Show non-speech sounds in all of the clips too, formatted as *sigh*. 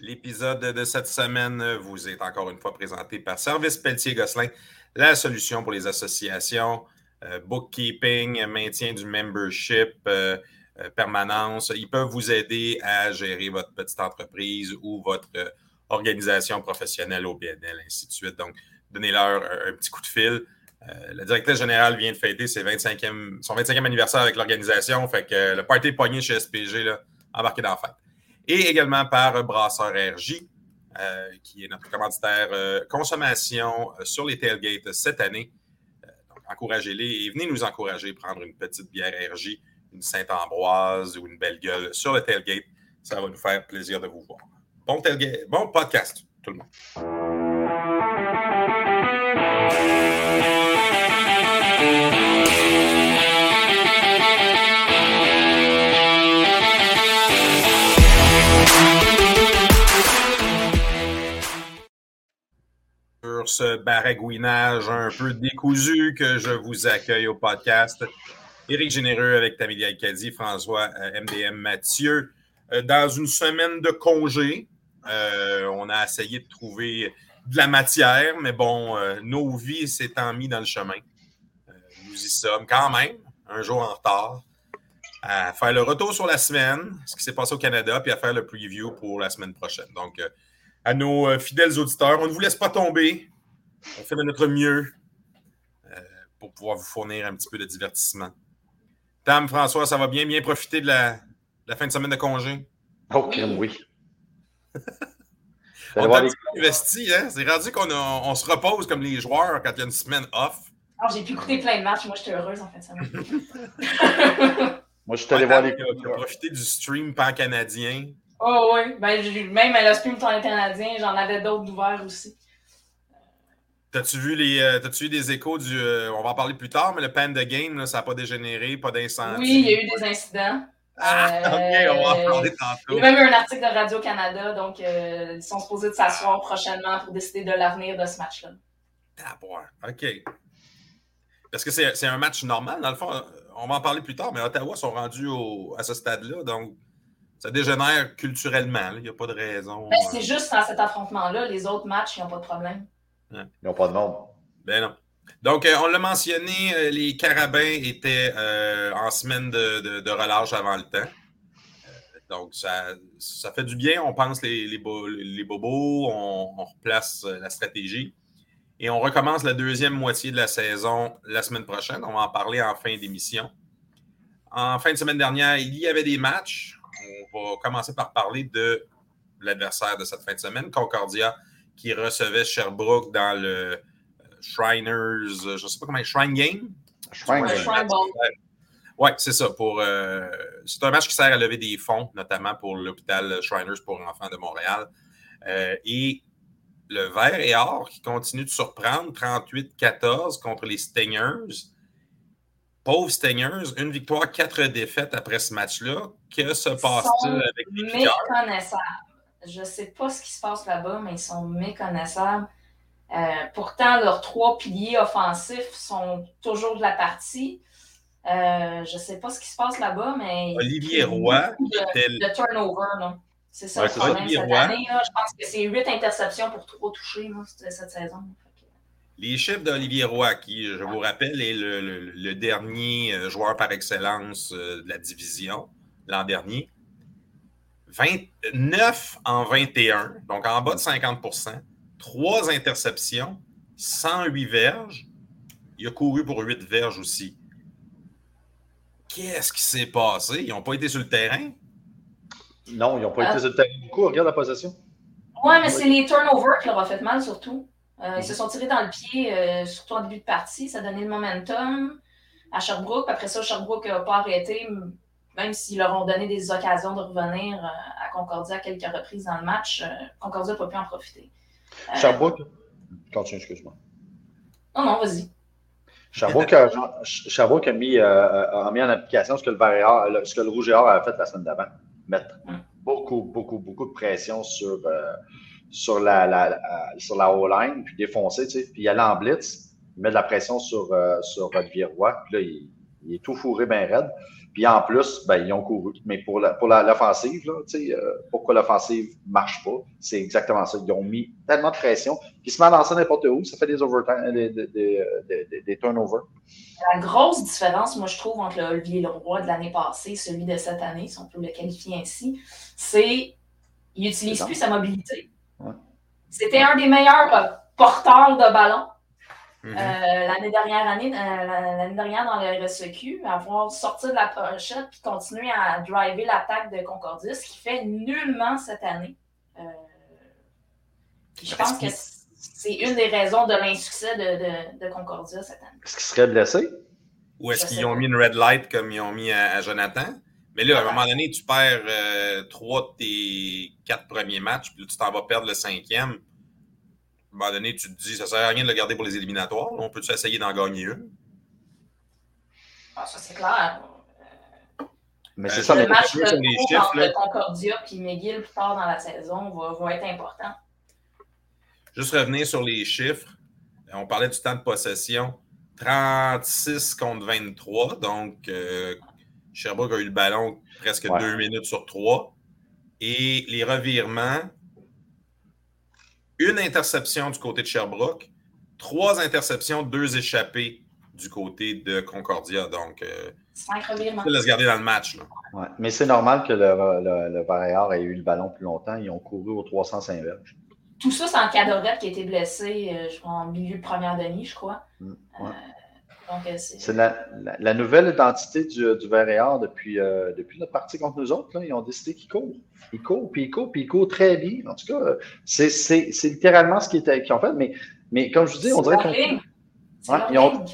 L'épisode de cette semaine vous est encore une fois présenté par Service Pelletier-Gosselin, la solution pour les associations, euh, bookkeeping, maintien du membership, euh, euh, permanence. Ils peuvent vous aider à gérer votre petite entreprise ou votre organisation professionnelle au BNL, ainsi de suite. Donc, donnez-leur un, petit coup de fil. le directeur général vient de fêter ses 25e, son 25e anniversaire avec l'organisation. Fait que le party pogné chez SPG, là, embarqué dans la fête et également par Brasseur RJ, euh, qui est notre commanditaire euh, consommation euh, sur les tailgates cette année. donc, encouragez-les et venez nous encourager, prendre une petite bière RJ, une Sainte-Ambroise ou une belle gueule sur le tailgate. Ça va nous faire plaisir de vous voir. Bon, tailgate, bon podcast, tout le monde. Ce baragouinage un peu décousu que je vous accueille au podcast. Éric Généreux avec Tamilia Alcadi, François MDM euh, Mathieu. Euh, dans une semaine de congé, euh, on a essayé de trouver de la matière, mais bon, nos vies s'étant mis dans le chemin. nous y sommes quand même, un jour en retard, à faire le retour sur la semaine, ce qui s'est passé au Canada, puis à faire le preview pour la semaine prochaine. Donc, à nos fidèles auditeurs, on ne vous laisse pas tomber. On fait de notre mieux euh, pour pouvoir vous fournir un petit peu de divertissement. Tam, François, ça va bien, bien profiter de la, fin de semaine de congé? Ok, oui. *laughs* on a investi, hein? C'est rendu qu'on on se repose comme les joueurs quand il y a une semaine off. Alors, j'ai pu écouter plein de matchs. Moi, j'étais heureuse en fait. Ça *laughs* Moi, je suis allé voir les. Tu as profité du stream pan-canadien. Oh, oui. Ben, même à le stream pan-canadien, j'en avais d'autres ouverts aussi. T'as-tu vu, les, euh, vu des échos du. Euh, on va en parler plus tard, mais le Panda Game, là, ça n'a pas dégénéré, pas d'incendie? Oui, il y a eu des incidents. Ah, *laughs* ok, on va en parler tantôt. Il y a même eu un article de Radio-Canada, donc euh, ils sont supposés de s'asseoir prochainement pour décider de l'avenir de ce match-là. Ah, OK. Parce que c'est un match normal, dans le fond. On va en parler plus tard, mais Ottawa sont rendus à ce stade-là, donc ça dégénère culturellement. Il n'y a pas de raison. Ben, c'est juste dans cet affrontement-là. Les autres matchs, ils n'ont pas de problème. Ils n'ont pas de nom. Ben non. Donc, euh, on l'a mentionné, euh, les carabins étaient euh, en semaine de, relâche avant le temps. donc, ça, ça, fait du bien. On pense les, les, bobos, on, replace la stratégie. Et on recommence la deuxième moitié de la saison la semaine prochaine. On va en parler en fin d'émission. En fin de semaine dernière, il y avait des matchs. On va commencer par parler de l'adversaire de cette fin de semaine, Concordia qui recevait Sherbrooke dans le euh, Shriners, je ne sais pas comment, Shrine Game? Shrine Game. Oui, c'est ça. Pour, euh, c'est un match qui sert à lever des fonds, notamment pour l'hôpital Shriners pour enfants de Montréal. Euh, et le vert et or qui continue de surprendre, 38-14 contre les Stingers. Pauvres Stingers, une victoire, quatre défaites après ce match-là. Que se passe-t-il avec les méconnaissables. Je ne sais pas ce qui se passe là-bas, mais ils sont méconnaissables. Euh, pourtant, leurs trois piliers offensifs sont toujours de la partie. Euh, je ne sais pas ce qui se passe là-bas, mais. Olivier Roy. Le, turnover, non. C'est ça, cette année. Je pense que c'est huit interceptions pour trois touchés cette saison. Les chiffres d'Olivier Roy, qui, je vous rappelle, est le dernier euh, joueur par excellence de la division l'an dernier. 29 en 21, donc en bas de 50% 3 interceptions, 108 verges. Il a couru pour 8 verges aussi. Qu'est-ce qui s'est passé? Ils n'ont pas été sur le terrain? Non, ils n'ont pas été ah. sur le terrain beaucoup. Regarde la possession. Oui, mais c'est les turnovers qui leur ont fait mal surtout. Euh, ils se sont tirés dans le pied, euh, surtout en début de partie. Ça a donné le momentum à Sherbrooke. Après ça, Sherbrooke n'a pas arrêté même s'ils leur ont donné des occasions de revenir euh, à Concordia à quelques reprises dans le match, euh, Concordia n'a pas pu en profiter. Euh, Sherbrooke, continue, excuse-moi. Non, non, vas-y. Sherbrooke, a, mis, en application ce que le, ce que le Rouge et Or a fait la semaine d'avant. Mettre hum. beaucoup, beaucoup, beaucoup de pression sur, sur la, la, sur la O-line, puis défoncer, tu sais, puis aller en blitz, mettre de la pression sur, sur Olivier Roy, puis là, il, il est tout fourré bien raide. Puis en plus, ben, ils ont couru. Mais pour l'offensive, la, pour euh, pourquoi l'offensive ne marche pas, c'est exactement ça. Ils ont mis tellement de pression qu'ils se mettent à lancer n'importe où. Ça fait des overtime, des, des, des, turnovers. La grosse différence, moi, je trouve, entre le Olivier Leroy de l'année passée et celui de cette année, si on peut le qualifier ainsi, c'est qu'il n'utilise plus sa mobilité. C'était un des meilleurs porteurs de ballon Mhm. Euh, l'année dernière, année, euh, l'année dernière dans le RSEQ, avoir sorti de la pochette puis continuer à driver l'attaque de Concordia, ce qui fait nullement cette année. Euh, je pense que c'est une des raisons de l'insuccès de, de, Concordia cette année. Est-ce qu'il serait blessé? Ou est-ce qu'ils ont mis une red light comme ils ont mis à, Jonathan? Mais là, à un moment donné, tu perds trois de tes quatre premiers matchs, puis tu t'en vas perdre le cinquième un moment donné, tu te dis, ça ne sert à rien de le garder pour les éliminatoires. On peut-tu essayer d'en gagner une? Ah, ça, c'est clair. Mais c'est ça, le match de sur les chiffres, entre Concordia et McGill plus tard dans la saison va, être important. Juste revenir sur les chiffres. On parlait du temps de possession. 36 contre 23. Donc, euh, Sherbrooke a eu le ballon presque deux minutes sur trois. Et les revirements, une interception du côté de Sherbrooke, trois interceptions, deux échappées du côté de Concordia. Donc, euh, laisse garder dans le match. Mais c'est normal que le, le, ait eu le ballon plus longtemps. Ils ont couru aux 305 verges. Tout ça, c'est en Cadorette qui a été blessé euh, en milieu de première demi, je crois. Mm, euh, c'est la, nouvelle identité du, du depuis, euh, depuis notre partie contre nous autres. Ils ont décidé qu'ils courent. Ils courent, puis ils courent, puis ils courent très bien. En tout cas, c'est littéralement ce qu'ils ont fait. Mais, mais comme je vous dis, on dirait qu'ils ils ont,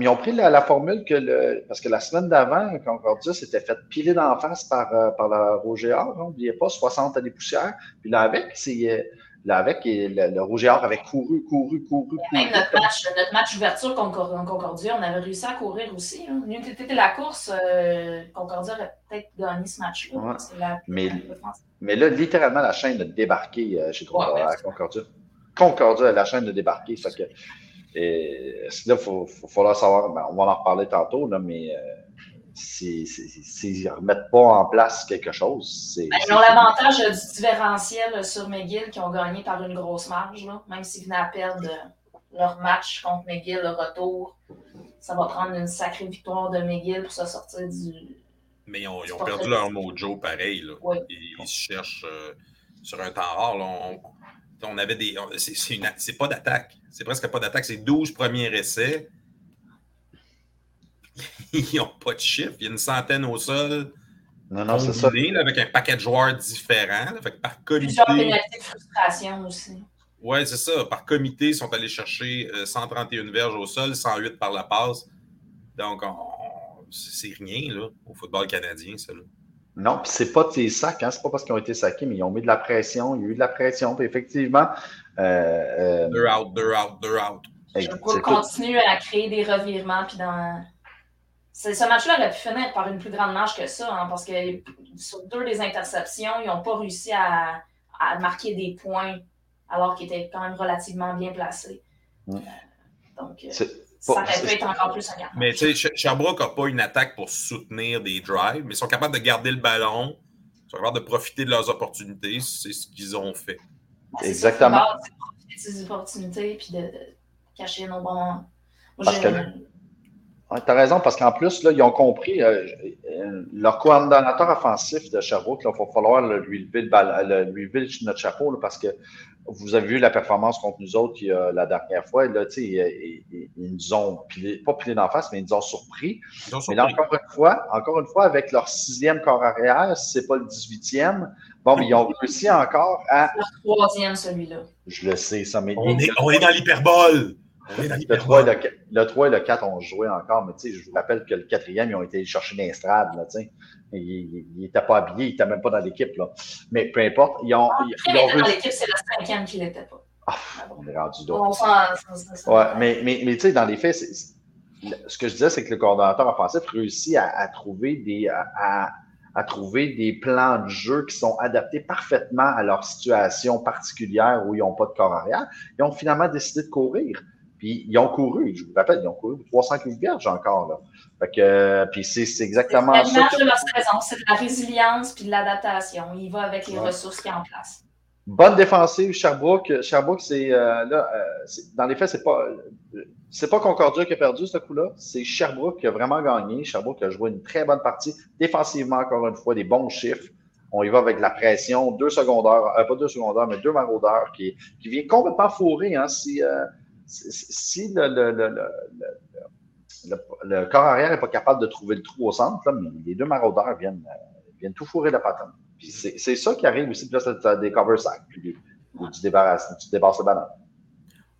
ils ont pris la, formule que le. Parce que la semaine d'avant, Concordia s'était fait piler d'en face par, euh, par la Roger N'oubliez pas, 60 à des poussières. Puis là, avec, c'est Là, avec, le, le Rouge avait couru, couru, couru, couru. Même notre match, notre match ouverture contre Concordia, on avait réussi à courir aussi. Hein. Une était la course, euh, Concordia aurait peut-être gagné ce match-là. mais, mais là, littéralement, la chaîne a débarqué euh, chez Concordia. Concordia, la chaîne a débarqué. Fait que, et, là, il faut, faut, falloir savoir, ben, on va en reparler tantôt, là, mais euh, ne remettent pas en place quelque chose, c'est. Ben, ils ont l'avantage du différentiel sur McGill qui ont gagné par une grosse marge, là. même s'ils venaient à perdre leur match contre McGill, le retour. Ça va prendre une sacrée victoire de McGill pour se sortir du. Mais ils ont, perdu leur mojo pareil. Là. Ils, se cherchent euh, sur un temps rare. On, avait des. C'est pas d'attaque. C'est presque pas d'attaque. C'est 12 premiers essais. *laughs* ils n'ont pas de chiffres. Il y a une centaine au sol. Non, non, c'est ça. avec un paquet de joueurs différents. fait par comité. Plusieurs pénalités de frustration aussi. Oui, c'est ça. Par comité, ils sont allés chercher 131 euh, verges au sol, 108 par la passe. Donc, c'est rien là, au football canadien, ça. Là. Non, puis c'est pas tes sacs, hein? c'est pas parce qu'ils ont été saqués, mais ils ont mis de la pression, il y a eu de la pression, puis effectivement. Euh, euh, deux out, deux out, deux out. Je peux continuer à créer des revirements, puis dans ce match-là aurait pu finir par une plus grande marge que ça, hein, parce que sur deux des interceptions, ils n'ont pas réussi à, marquer des points alors qu'ils étaient quand même relativement bien placés. Euh, donc, euh, ça aurait pu être encore plus un Mais tu sais, Sherbrooke n'a pas une attaque pour soutenir des drives, mais ils sont capables de garder le ballon, ils sont capables de profiter de leurs opportunités. C'est ce qu'ils ont fait. Exactement. de profiter de ces opportunités puis de, cacher nos bons. Tu as raison, parce qu'en plus, là, ils ont compris, euh, euh, leur coordonnateur offensif de Sherbrooke, il va falloir lui lever, le, lui lever notre chapeau, parce que vous avez vu la performance contre nous autres la dernière fois. Là, ils, ils, nous ont pilé, pas pilé d'en face, mais ils nous ont surpris. Mais là, encore une fois, encore une fois, avec leur sixième corps arrière, si ce n'est pas le dix-huitième, bon, ils ont réussi encore à. Leur troisième, celui-là. Je le sais, ça m'est. On, est, on est dans l'hyperbole! Le 3, et le, 3 et le 4 ont joué encore, mais je vous rappelle que le quatrième, ils ont été chercher l'instrade. Ils n'étaient pas habillés, ils n'étaient même pas dans l'équipe. Mais peu importe. Ils ont, ils, ont dans l'équipe, c'est le cinquième qui n'était pas. Ah, on est rendu d'autres. Ouais, mais, mais, mais tu sais, dans les faits, ce que je disais, c'est que le coordonnateur offensif réussit à, à trouver des. À, à, trouver des plans de jeu qui sont adaptés parfaitement à leur situation particulière où ils n'ont pas de corps arrière. Ils ont finalement décidé de courir. Puis ils ont couru, je vous rappelle, ils ont couru 305 vierges encore. Là. Fait que, puis c'est, exactement ça. C'est de leur saison, c'est de la résilience puis de l'adaptation. Il va avec les ressources qui sont en place. Bonne défensive, Sherbrooke. Sherbrooke, c'est euh, là, euh, dans les faits, c'est pas c'est pas Concordia qui a perdu ce coup-là, c'est Sherbrooke qui a vraiment gagné. Sherbrooke a joué une très bonne partie. Défensivement, encore une fois, des bons chiffres. On y va avec la pression, deux secondaires, euh, pas deux secondaires, mais deux maraudeurs qui, qui vient complètement fourrer. Hein, si si le, le, le, le, corps arrière n'est pas capable de trouver le trou au centre, là, mais les deux maraudeurs viennent, viennent tout fourrer la patente. Puis c'est ça qui arrive aussi. Puis là, tu as des cover sacks. Puis tu débarrasses, tu débarrasses le ballon.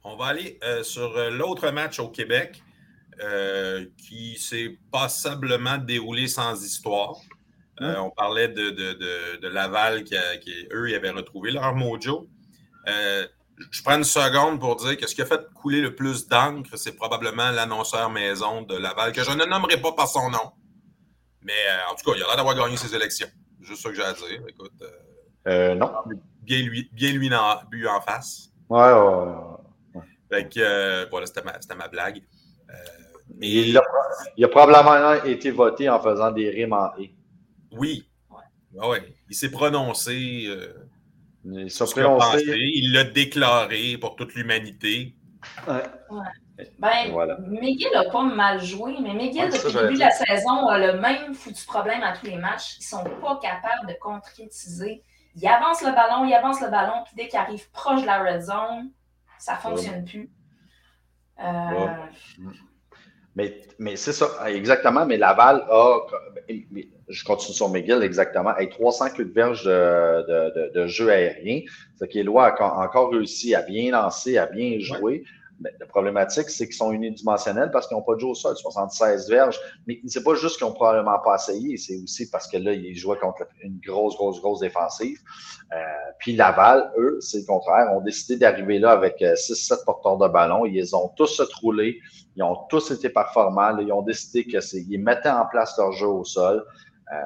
On va aller euh, sur euh, l'autre match au Québec euh, qui s'est passablement déroulé sans histoire. on parlait de, de, de, de Laval qui, qui, eux, ils avaient retrouvé leur mojo. Je prends une seconde pour dire que ce qui a fait couler le plus d'encre, c'est probablement l'annonceur maison de Laval, que je ne nommerai pas par son nom. Mais en tout cas, il a l'air d'avoir gagné ses élections juste ça que j'ai à dire. Écoute. Euh, euh, non. Bien lui, bien lui en, en face. Ouais, ouais, ouais. Fait que, euh, voilà, c'était ma, ma, blague. mais... il, a, il, a, probablement été voté en faisant des rimes en et. Oui. Ouais. Il s'est prononcé. Il s'est prononcé. Il l'a déclaré pour toute l'humanité. Ouais. Ben, McGill n'a pas mal joué, mais McGill, depuis le début de la saison, a le même foutu problème à tous les matchs. Ils ne sont pas capables de concrétiser. Ils avancent le ballon, ils avancent le ballon, puis dès qu'ils arrivent proche de la red zone, ça ne fonctionne plus. Euh, mais, mais c'est ça, exactement. Mais Laval a, je continue sur McGill, exactement, avec 300 de verges de, de, de, jeu aérien. Ce qui est loin a encore réussi à bien lancer, à bien jouer. Ben, la problématique, c'est qu'ils sont unidimensionnels parce qu'ils n'ont pas de jeu au sol, 76 verges. Mais c'est pas juste qu'ils n'ont probablement pas essayé, c'est aussi parce que là, ils jouaient contre une grosse, grosse, grosse défensive. Euh, puis Laval, eux, c'est le contraire, ont décidé d'arriver là avec 6-7 euh, porteurs de ballon. Ils ont tous se troulé, ils ont tous été performants. ils ont décidé qu'ils mettaient en place leur jeu au sol. Euh,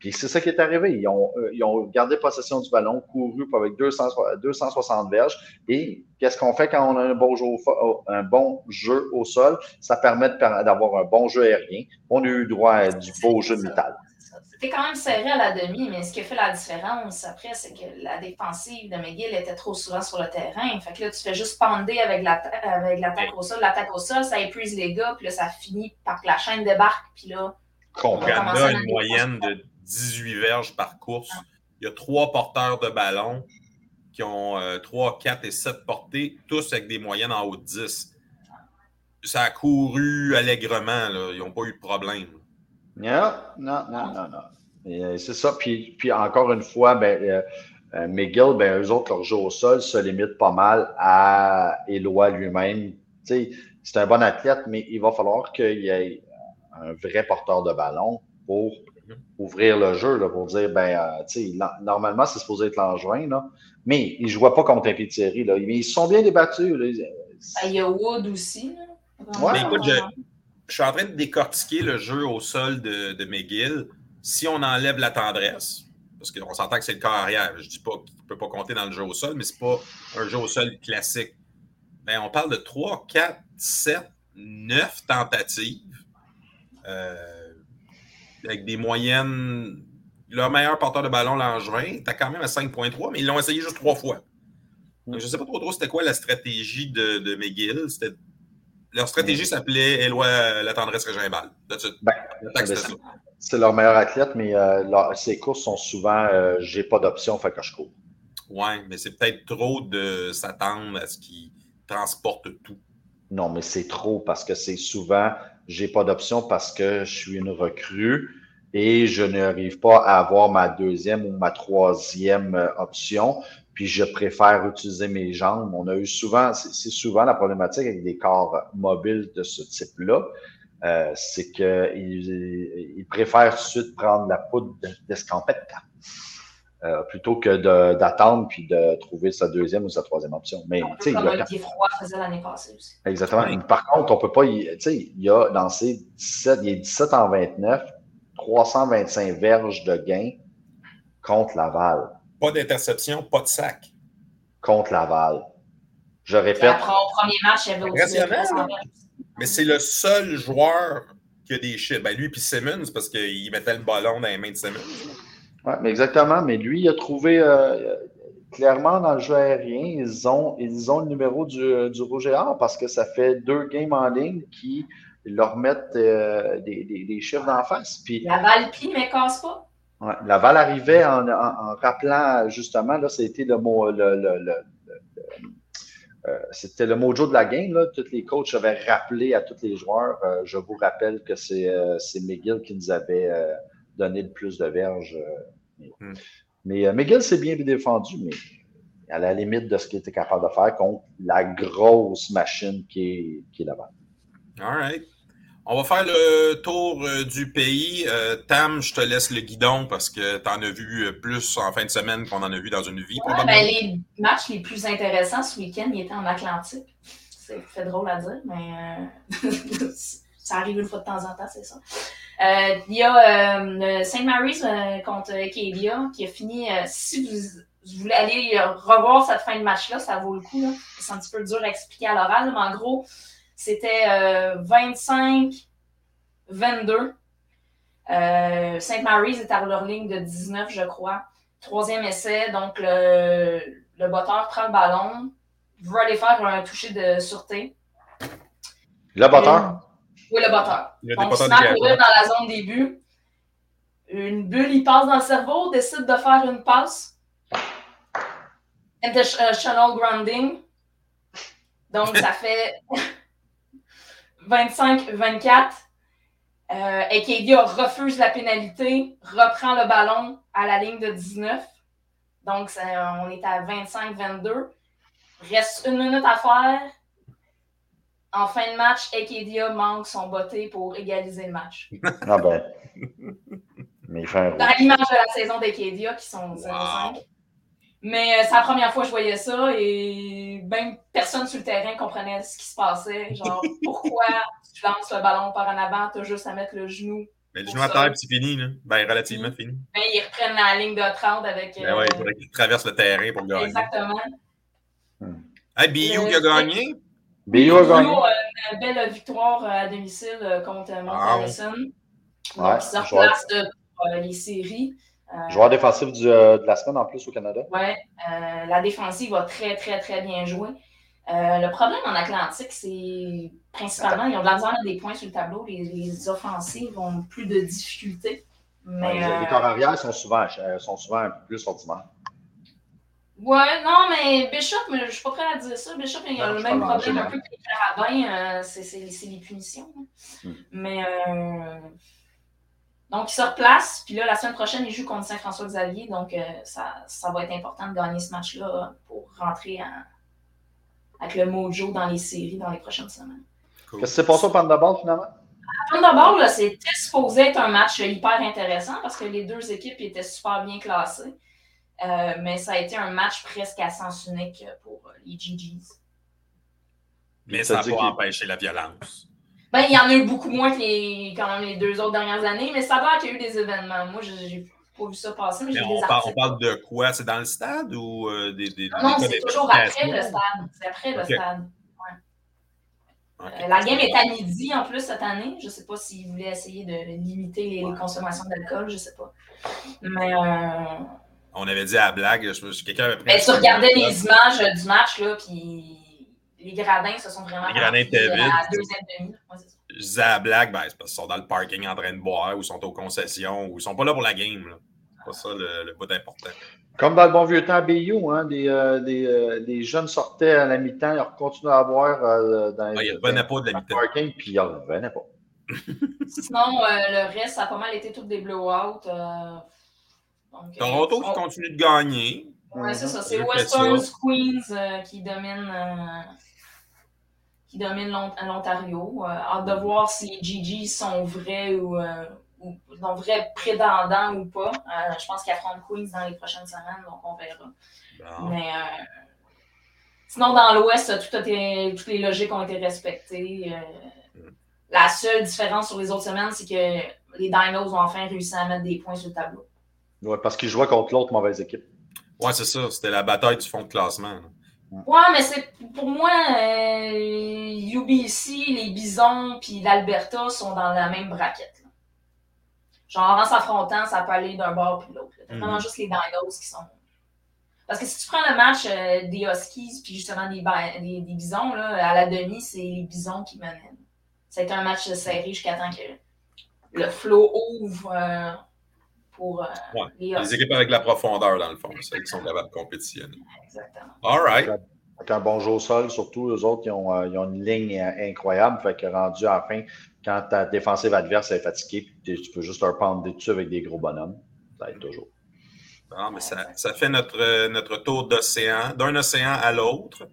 puis c'est ça qui est arrivé. Ils ont, euh, ils ont gardé possession du ballon, couru avec 200, 260 verges. Et qu'est-ce qu'on fait quand on a un bon, jeu au, un bon jeu au sol? Ça permet d'avoir un bon jeu aérien. On a eu droit à du beau jeu de métal. C'était quand même serré à la demi, mais ce qui a fait la différence après, c'est que la défensive de McGill était trop souvent sur le terrain. Fait que là, tu fais juste pander avec l'attaque au sol. L'attaque au sol, ça épuise les gars, puis là, ça finit par que la chaîne débarque, puis là. On a une moyenne de 18 verges par course. Il y a trois porteurs de ballon qui ont 3, euh, 4 et 7 portées, tous avec des moyennes en haut de 10. Ça a couru allègrement, ils n'ont pas eu de problème. Non, non, non, non, non. Euh, c'est ça. Puis, puis, encore une fois, ben, euh, McGill, ben, eux autres, leur jeu au sol se limite pas mal à Éloi lui-même. C'est un bon athlète, mais il va falloir qu'il y ait un vrai porteur de ballon pour ouvrir le jeu là, pour dire, ben, euh, normalement, c'est supposé être l'enjoint, mais ils ne jouaient pas contre un Thierry. Là. Mais ils se sont bien débattus. Là. Ben, il y a Wood aussi. écoute, je, suis en train de décortiquer le jeu au sol de, de McGill. Si on enlève la tendresse, parce qu'on s'entend que c'est le corps arrière, je ne dis pas qu'il ne peut pas compter dans le jeu au sol, mais ce n'est pas un jeu au sol classique. Ben, on parle de 3, 4, 7, 9 tentatives. Euh, avec des moyennes. Leur meilleur porteur de ballon, Langevin, t'as quand même à 5.3, mais ils l'ont essayé juste trois fois. Donc, je ne sais pas trop, trop c'était quoi la stratégie de, de McGill. Leur stratégie s'appelait Éloi la tendresse Régimbal. Ben, c'est leur meilleur athlète, mais euh, ses courses sont souvent euh, j'ai pas d'option, fait que je cours. Oui, mais c'est peut-être trop de s'attendre à ce qu'il transporte tout. Non, mais c'est trop parce que c'est souvent j'ai pas d'option parce que je suis une recrue et je n'arrive pas à avoir ma deuxième ou ma troisième euh, option. Puis je préfère utiliser mes jambes. On a eu souvent, c'est souvent la problématique avec des corps mobiles de ce type-là. Euh, c'est qu'ils ils préfèrent tout de suite prendre la poudre d'escampette. Euh, plutôt que d'attendre puis de trouver sa deuxième ou sa troisième option. Mais, tu sais, comme Olivier Froid faisait l'année passée aussi. Exactement. Par contre, on peut pas, tu sais, il y a dans ces 17, il y a 17 en 29, 325 verges de gain contre Laval. Pas d'interception, pas de sac. Contre Laval. Je répète. Après, au premier match, il y avait aussi. Mais c'est le seul joueur qui a des chiffres. Ben, lui puis Simmons, parce qu'il mettait le ballon dans les mains de Simmons. Oui, mais exactement. Mais lui, il a trouvé euh, clairement dans le jeu aérien, ils ont, ils ont le numéro du, du rouge et or parce que ça fait deux games en ligne qui leur mettent euh, des, des, des, chiffres d'en face. Puis, la balle plie, mais casse pas. Ouais, la balle arrivait en, en, rappelant justement, là, c'était le mot, le, le, le, euh, c'était le mojo de la game. Là. Tous les coachs avaient rappelé à tous les joueurs. Je vous rappelle que c'est euh, McGill qui nous avait donné le plus de verges. Hmm. Mais McGill s'est bien défendu, mais à la limite de ce qu'il était capable de faire contre la grosse machine qui est, qui est là-bas. All right. On va faire le tour euh, du pays. Euh, Tam, je te laisse le guidon parce que tu en as vu euh, plus en fin de semaine qu'on en a vu dans une vie. Ouais, ben, les matchs les plus intéressants ce week-end, ils étaient en Atlantique. C'est drôle à dire, mais *laughs* ça arrive une fois de temps en temps, c'est ça. Il y a St. Mary's contre Acadia qui a fini. si vous, voulez aller revoir cette fin de match-là, ça vaut le coup. C'est un petit peu dur à expliquer à l'oral, mais en gros, c'était 25-22. Euh, euh, Saint Mary's est à leur ligne de 19, je crois. Troisième essai, donc le, le botteur prend le ballon, veut aller faire un toucher de sûreté. Le botteur? Oui, le botteur. Donc, il se met dans la zone début. Une bulle, il passe dans le cerveau, décide de faire une passe. Intentional grounding. Donc, ça *laughs* fait 25-24. Euh, Ekedia refuse la pénalité, reprend le ballon à la ligne de 19. Donc, on est à 25-22. Reste une minute à faire. En fin de match, Ekedia manque son botté pour égaliser le match. Ah ben. Mais il fait un Dans l'image de la saison d'Ekedia qui sont 0-5. Mais euh, c'est la première fois que je voyais ça et même personne sur le terrain comprenait ce qui se passait. Genre, *laughs* pourquoi tu lances le ballon par en avant, tu as juste à mettre le genou. Mais le genou à terre, c'est fini, là. Ben, relativement fini. Mais ils reprennent la ligne de 30 avec. Ben ouais, il faudrait qu'ils traversent le terrain pour gagner. Exactement. Hmm. Hey, BU qui a gagné. BU a gagné. Euh, une belle victoire à domicile contre Mount Harrison. Donc, ils se replacent de les séries. Euh, Joueur défensif du, euh, de la semaine en plus au Canada. Oui, euh, la défensive va très, très, très bien jouer. le problème en Atlantique, c'est principalement, ils ont de la misère des points sur le tableau. Les, les offensives ont plus de difficultés. Mais, les corps arrière sont souvent, sont souvent plus ordinaires. Ouais, non, mais Bishop, mais je ne suis pas prêt à dire ça. Bishop, il a le même problème un peu que les Carabins, c'est les punitions. Hmm. Mais donc, il se replace. Puis là, la semaine prochaine, il joue contre Saint-François-Xavier. Donc, euh, ça, ça, va être important de gagner ce match-là pour rentrer avec le mojo dans les séries dans les prochaines semaines. Qu'est-ce qui s'est passé au Pandaball finalement? Pandaball, c'était supposé être un match hyper intéressant parce que les deux équipes étaient super bien classées. Euh, mais ça a été un match presque à sens unique pour les GGs. Mais ça n'a pas empêché la violence. Ben, il y en a eu beaucoup moins que les, quand même les deux autres dernières années, mais ça a l'air qu'il y a eu des événements. Moi, j'ai pas vu ça passer, mais, j'ai des parle, on parle de quoi? C'est dans le stade ou euh, des, des, Non, c'est toujours après le stade. C'est après le stade. Euh, la game est à midi en plus cette année. Je ne sais pas s'ils voulaient essayer de limiter les, consommations d'alcool, je ne sais pas. Mais. Euh... On avait dit à la blague, quelqu'un avait pris. Ben, tu regardais les images du match, là, puis les gradins se sont vraiment. Les gradins étaient vides. À deuxième demi. je disais à la blague, ben, c'est parce qu'ils sont dans le parking en train de boire, ou ils sont aux concessions, ou ils sont pas là pour la game. C'est pas ça le, le bout important. Comme dans le bon vieux temps à BU, hein, des, euh, des, euh, des, jeunes sortaient à la mi-temps, ils continuaient à boire euh, dans, ouais, ils revenaient pas de la mi-temps. parking, puis ils revenaient pas. Sinon, le reste, ça a pas mal été tout des blowouts. Toronto qui continue de gagner. Oui, c'est ça. C'est Western Queens qui domine qui domine l'Ontario. Euh, hâte de voir si les GG sont vrais ou, euh, ou sont vrais prétendants ou pas. Euh, je pense qu'ils affrontent Queens dans les prochaines semaines, donc on verra. Mais sinon, dans l'Ouest, tout toutes les logiques ont été respectées. Mm. La seule différence sur les autres semaines, c'est que les Dinos ont enfin réussi à mettre des points sur le tableau. Oui, parce qu'ils jouaient contre l'autre mauvaise équipe. Oui, c'est ça. C'était la bataille du fond de classement. Ouais, mais c'est pour moi, UBC, les Bisons puis l'Alberta sont dans la même braquette. Genre, en s'affrontant, ça peut aller d'un bord puis de l'autre. C'est vraiment mhm. juste les Dinos qui sont. Parce que si tu prends le match des Huskies puis justement des, des, Bisons, là, à la demi, c'est les Bisons qui menaient. C'était un match serré jusqu'à temps que le flow ouvre euh, pour euh, les, les, équipes avec la profondeur, dans le fond, celles qui sont capables de compétitionner. Exactement. All right. Avec un bon jeu au sol, surtout, eux autres, ils ont, euh, ils ont une ligne incroyable. Fait que rendu à la fin, quand ta défensive adverse est fatiguée, tu peux juste leur pendre dessus avec des gros bonhommes. Ça aide toujours. Non, mais ça, ça fait notre, notre tour d'océan, d'un océan à l'autre.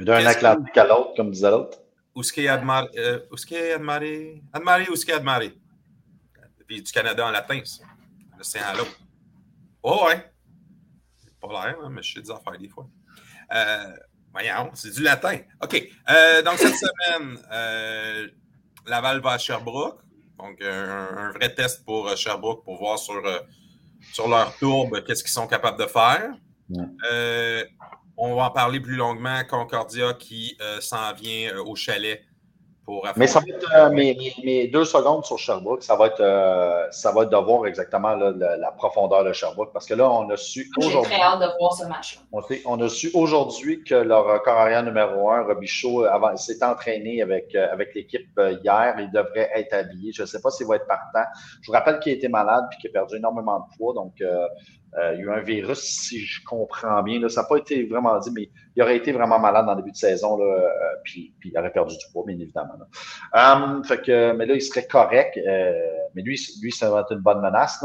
D'un Atlantique à l'autre, comme disait l'autre. Où est-ce qu'il y a Admaré? Admaré, où est-ce qu'il y a Admaré? Puis du Canada en latin, ça. L'océan à l'autre. Oh, ouais. Pas l'air, hein, mais je sais des affaires des fois. Euh, voyons, c'est du latin. OK. Euh, donc, cette *laughs* semaine, euh, Laval va à Sherbrooke. Donc, un, vrai test pour Sherbrooke pour voir sur, sur leur tourbe qu'est-ce qu'ils sont capables de faire. on va en parler plus longuement. Concordia qui s'en vient au chalet mais ça va être euh, mes, deux secondes sur Sherbrooke, ça va être, euh, ça va être de voir exactement la, profondeur de Sherbrooke. Parce que là, on a su aujourd'hui. J'ai très hâte de voir ce match. On, on, a su aujourd'hui que leur carrière numéro un, Robichaud, s'est entraîné avec, euh, avec l'équipe hier. Il devrait être habillé. Je ne sais pas s'il va être partant. Je vous rappelle qu'il a été malade et qu'il a perdu énormément de poids. Donc, euh, il y a eu un virus, si je comprends bien. ça n'a pas été vraiment dit, mais il aurait été vraiment malade dans le début de saison, là, euh, puis, puis, il aurait perdu du poids, bien évidemment. Um, fait que, mais là, il serait correct. Euh, mais lui, lui, ça va être une bonne menace.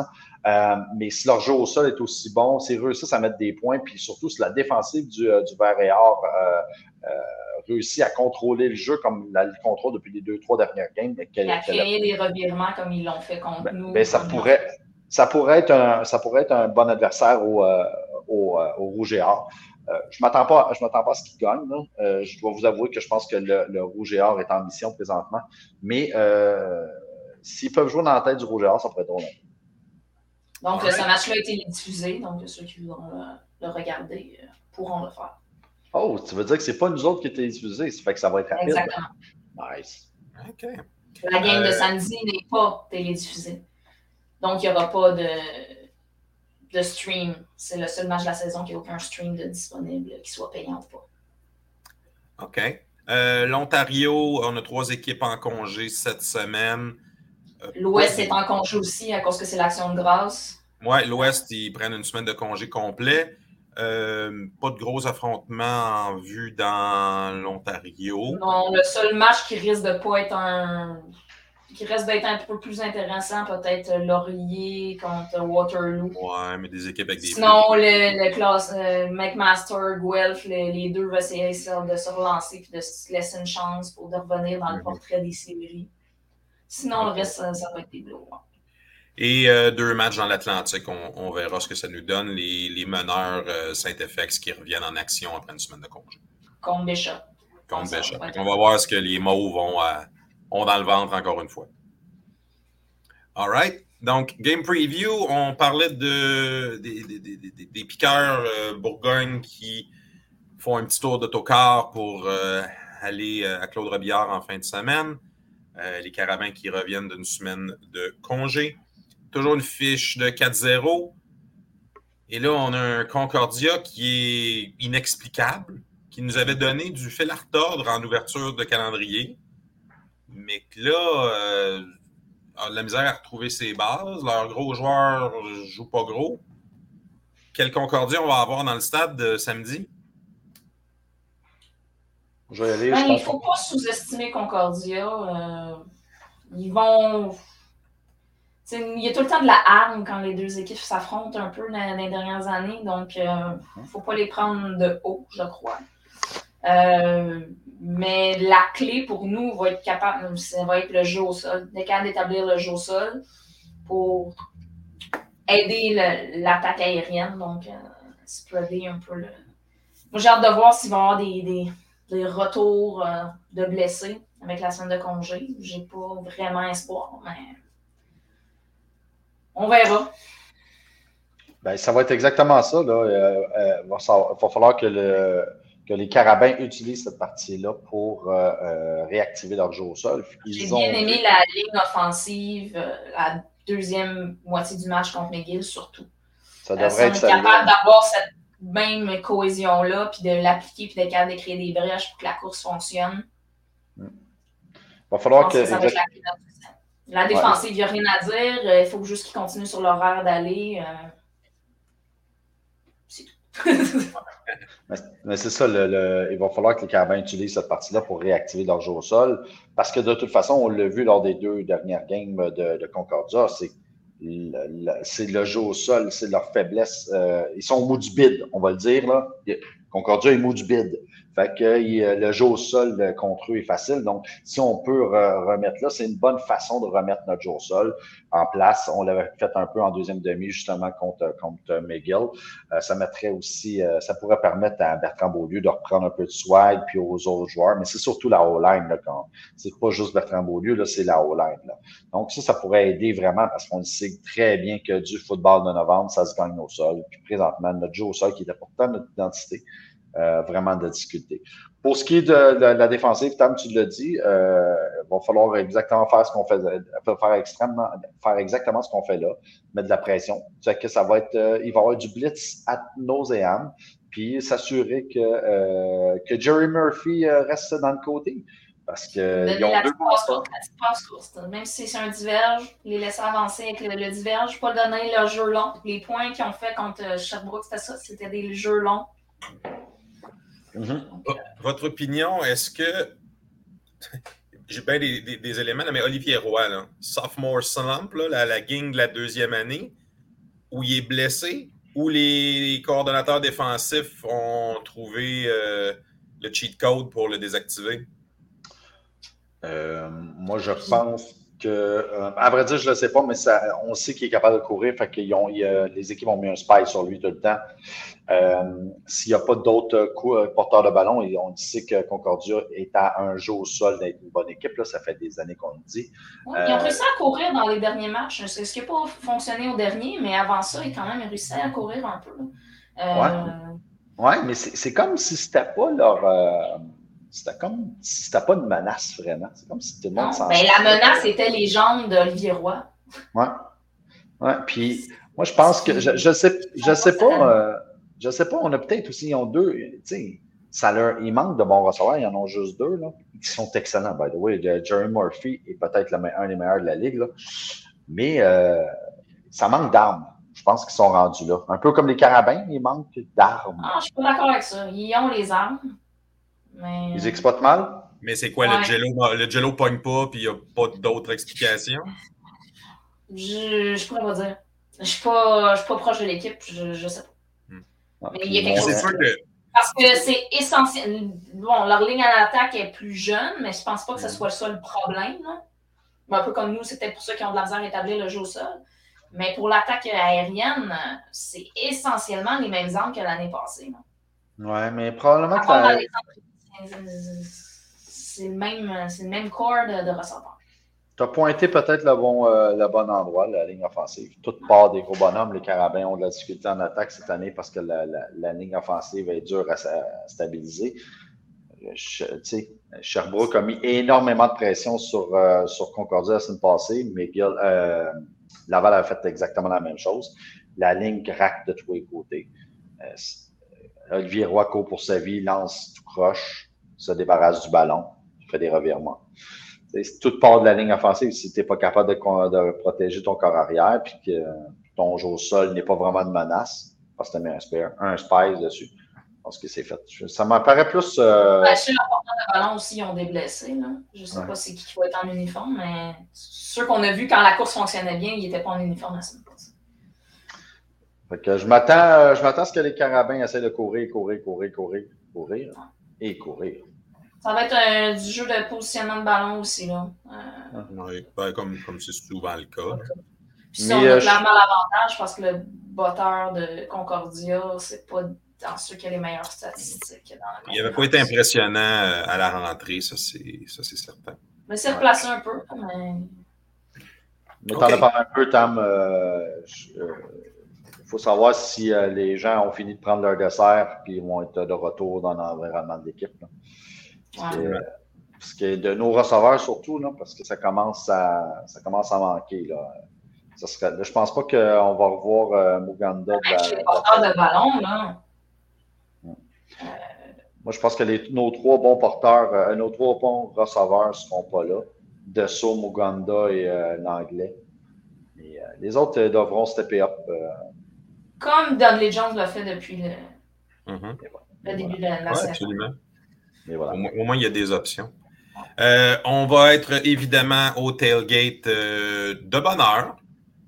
mais si leur jeu au sol est aussi bon, c'est réussi à mettre des points, puis surtout si la défensive du, du Vert et Or réussit à contrôler le jeu comme il le contrôle depuis les deux, trois dernières games. Mais a créé des revirements comme ils l'ont fait contre ben, nous. Ben, ça pourrait, ça pourrait être un, ça pourrait être un bon adversaire au, euh, au, euh, au, Rouge et Or. Euh, je ne m'attends pas, je m'attends pas à ce qu'il gagne. je dois vous avouer que je pense que le, Rouge et Or est en mission présentement. Mais s'ils peuvent jouer dans la tête du Rouge et Or, ça pourrait être drôle. Donc, ce match-là a été diffusé. Donc, ceux qui voudront le, regarder pourront le faire. Oh, tu veux dire que ce n'est pas nous autres qui étaient diffusés. Ça fait que ça va être rapide. Exactement. Nice. OK. La game de samedi n'est pas télédiffusée. Donc, il n'y aura pas de, de stream. C'est le seul match de la saison qui n'a aucun stream de disponible qui soit payant ou pas. OK. Euh, L'Ontario, on a trois équipes en congé cette semaine. Euh, L'Ouest est en congé aussi à cause que c'est l'action de grâce. Oui, l'Ouest, ils prennent une semaine de congé complet. Euh, pas de gros affrontements en vue dans l'Ontario. Non, le seul match qui risque de ne pas être un qui reste d'être un peu plus intéressant, peut-être Laurier contre Waterloo. Ouais, mais des équipes avec des. Sinon, le, le classe euh, McMaster, Guelph, les, deux vont essayer de se relancer et de se laisser une chance pour de revenir dans le mhm. portrait des séries. Sinon, le reste, ça, va être des bleus. Et euh, deux matchs dans l'Atlantique, on, verra ce que ça nous donne. Les, les meneurs euh, Saint-FX qui reviennent en action après une semaine de congé. Contre Bishop. Contre Bishop. On va voir ce que les mots vont ont dans le ventre encore une fois. All right. Donc, game preview, on parlait de, des, piqueurs euh, Bourgogne qui font un petit tour d'autocar pour euh, aller euh, à Claude Robillard en fin de semaine. les carabins qui reviennent d'une semaine de congé. Toujours une fiche de 4-0. Et là, on a un Concordia qui est inexplicable, qui nous avait donné du fil à retordre en ouverture de calendrier mais que là, euh, a de la misère à retrouver ses bases. Leurs gros joueurs ne jouent pas gros. Quel Concordia on va avoir dans le stade de samedi? Je vais aller, ben, il ne faut pas sous-estimer Concordia. Euh, ils vont. il y a tout le temps de la hargne quand les deux équipes s'affrontent un peu dans, les dernières années. Donc, il euh, ne faut pas les prendre de haut, je crois. Euh, mais la clé pour nous va être capable, ça va être le jeu au sol, d'être d'établir le jeu au sol pour aider l'attaque aérienne. Donc, euh, aider un peu le. Moi, j'ai hâte de voir s'il va y avoir des, des, retours euh, de blessés avec la semaine de congé. J'ai pas vraiment espoir, mais on verra. Ben, ça va être exactement ça. Il va, falloir que, le, que, les Carabins utilisent cette partie-là pour réactiver leur jeu au sol. J'ai bien aimé la ligne offensive, la deuxième moitié du match contre McGill, surtout. Ça devrait être capable d'avoir cette même cohésion-là, puis de l'appliquer, puis d'être capable de créer des brèches pour que la course fonctionne. Il va falloir que. la, défensive, il n'y a rien à dire. Euh, il faut juste qu'ils continuent sur l'horaire d'aller. Euh. *laughs* Mais, c'est ça, le, il va falloir que les Carabins utilisent cette partie-là pour réactiver leur jeu au sol. Parce que de toute façon, on l'a vu lors des deux dernières games de, Concordia, c'est le jeu au sol, c'est leur faiblesse. Euh, ils sont au bout du bid, on va le dire. Là. Concordia est au bout du bid. Fait que euh, le jeu au sol euh, contre eux est facile. Donc, si on peut remettre là, c'est une bonne façon de remettre notre jeu au sol en place. On l'avait fait un peu en deuxième demi, justement, contre, contre McGill. Euh, ça mettrait aussi, ça pourrait permettre à Bertrand Beaulieu de reprendre un peu de swag puis aux autres joueurs, mais c'est surtout la O-line. C'est pas juste Bertrand Beaulieu, là, c'est la O-line. Donc, ça, ça pourrait aider vraiment parce qu'on sait très bien que du football de novembre, ça se gagne au sol. Puis présentement, notre jeu au sol, qui était pourtant notre identité, euh, vraiment de difficulté. Pour ce qui est de, la défensive, Tam, tu l'as dit, euh, il va falloir exactement faire ce qu'on fait, faire extrêmement, faire exactement ce qu'on fait là, mettre de la pression. C'est que ça va être, euh, il va y avoir du blitz à nauseam, puis s'assurer que, euh, que Jerry Murphy reste dans le côté. Parce que ils ont deux course, Même si c'est un diverge, les laisser avancer avec le, diverge, pas donner le jeu long. Les points qu'ils ont fait contre Sherbrooke, c'était ça, c'était des jeux longs. Mhm. Votre opinion, est-ce que. *laughs* J'ai bien des, éléments, mais Olivier Roy, là, sophomore slump, là, la, gang de la deuxième année, où il est blessé, où les coordonnateurs défensifs ont trouvé euh, le cheat code pour le désactiver? Euh, moi, je pense que, euh, à vrai dire, je ne le sais pas, mais ça, on sait qu'il est capable de courir. Fait qu'ils ont, les équipes ont mis un spy sur lui tout le temps. Euh, s'il n'y a pas d'autres euh, porteurs de ballon, on sait que Concordia est à un jeu au sol d'être une bonne équipe. Là, ça fait des années qu'on le dit. ils ont réussi à courir dans les derniers matchs. C'est ce qui n'a pas fonctionné au dernier, mais avant ça, ils ont quand même réussi à courir un peu. Oui, ouais, mais c'est comme si c'était pas leur. C'était comme si c'était pas une menace vraiment. C'est comme si tout le monde s'en mais ben, La menace était les jambes d'Olivier Roy. Oui. Ouais. Puis moi, je pense que je ne sais, je sais pas. Euh, je sais pas, on a peut-être aussi, ils ont deux. Ça leur, il manque de bons receveurs, ils en ont juste deux, là, qui sont excellents, by the way. Jerry Murphy est peut-être un des meilleurs de la ligue, là. mais euh, ça manque d'armes. Je pense qu'ils sont rendus là. Un peu comme les carabins, ils manquent d'armes. Ah, je suis pas d'accord avec ça. Ils ont les armes. Ils exploitent mal? Mais c'est quoi, le jello, le jello pogne pas, puis il n'y a pas d'autres explications? Je ne pourrais pas dire. Je ne suis, pas, suis pas proche de l'équipe, je ne sais pas. Hmm. Mais il y a quelque chose. Que... Parce que c'est essentiel. Bon, leur ligne à l'attaque est plus jeune, mais je ne pense pas que ce hmm. soit ça le problème. Un peu comme nous, c'est peut-être pour ceux qui ont de la misère à établir le jeu au sol. Mais pour l'attaque aérienne, c'est essentiellement les mêmes armes que l'année passée. Oui, mais probablement que c'est le même, même corps de, de Tu as pointé peut-être le bon, euh, le bon endroit, la ligne offensive. Toute part des gros bonhommes, les Carabins ont de la difficulté en attaque cette année parce que la, la, ligne offensive est dure à, stabiliser. Je, Sherbrooke a mis énormément de pression sur, euh, sur Concordia la semaine passée, mais euh, Laval a fait exactement la même chose. La ligne craque de tous les côtés. Olivier Roy court pour sa vie, lance tout croche, se débarrasse du ballon, fait des revirements. C'est toute part de la ligne offensive si tu n'es pas capable de, protéger ton corps arrière puis que ton jeu au sol n'est pas vraiment de menace, parce que tu as mis un, spare, un spice dessus. Je pense que c'est fait. Ça m'apparaît plus. Euh... Ben, chez de ballon aussi, ils ont des blessés. Là. Je ne sais pas c'est qui qui va être en uniforme, mais ceux qu'on a vus quand la course fonctionnait bien, ils n'étaient pas en uniforme à ce moment je m'attends, je m'attends à ce que les carabins essaient de courir, courir, courir, courir, courir et courir. Ça va être un, du jeu de positionnement de ballon aussi. Là. Euh... Oui, ben, comme, comme c'est souvent le cas. Puis ça, on a euh, clairement l'avantage parce que le botteur de Concordia, c'est pas dans ceux qui ont les meilleures statistiques. Il n'avait pas été impressionnant euh, à la rentrée, ça c'est certain. Mais c'est replacé un peu. Mais, mais t'en as parlé un peu, Tam. Euh, faut savoir si les gens ont fini de prendre leur dessert et vont être de retour dans l'environnement de l'équipe. Parce que de nos receveurs surtout, parce que ça commence à, ça commence à manquer. Là. Ça serait, je pense pas qu'on va revoir euh, Muganda. De porteurs de ballon, là. Moi, je pense que les, nos trois bons porteurs, euh, nos trois bons receveurs ne seront pas là. Dessau, Muganda et euh, l'anglais. les autres devront stepper up. Comme Dudley Jones l'a fait depuis le, mm-hmm. début de la, saison. Absolument. Au, moins, il y a des options. on va être évidemment au tailgate de bonne heure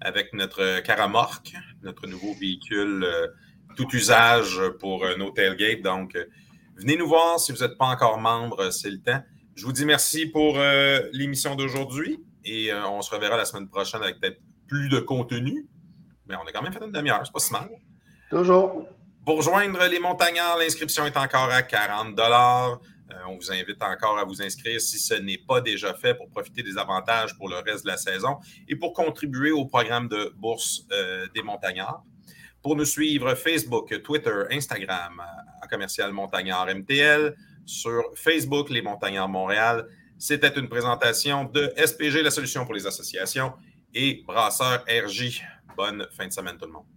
avec notre Caramorque, notre nouveau véhicule euh, tout usage pour euh, nos tailgates. Donc, euh, venez nous voir si vous n'êtes pas encore membre, c'est le temps. Je vous dis merci pour l'émission d'aujourd'hui et on se reverra la semaine prochaine avec peut-être plus de contenu. Mais on a quand même fait une demi-heure, c'est pas si mal. Toujours. Pour rejoindre les montagnards, l'inscription est encore à 40 euh, on vous invite encore à vous inscrire si ce n'est pas déjà fait pour profiter des avantages pour le reste de la saison et pour contribuer au programme de bourse euh, des montagnards. Pour nous suivre, Facebook, Twitter, Instagram, à commercial Montagnard MTL, sur Facebook, Les Montagnards Montréal. C'était une présentation de SPG, la solution pour les associations, et Brasseur RJ. Bonne fin de semaine tout le monde.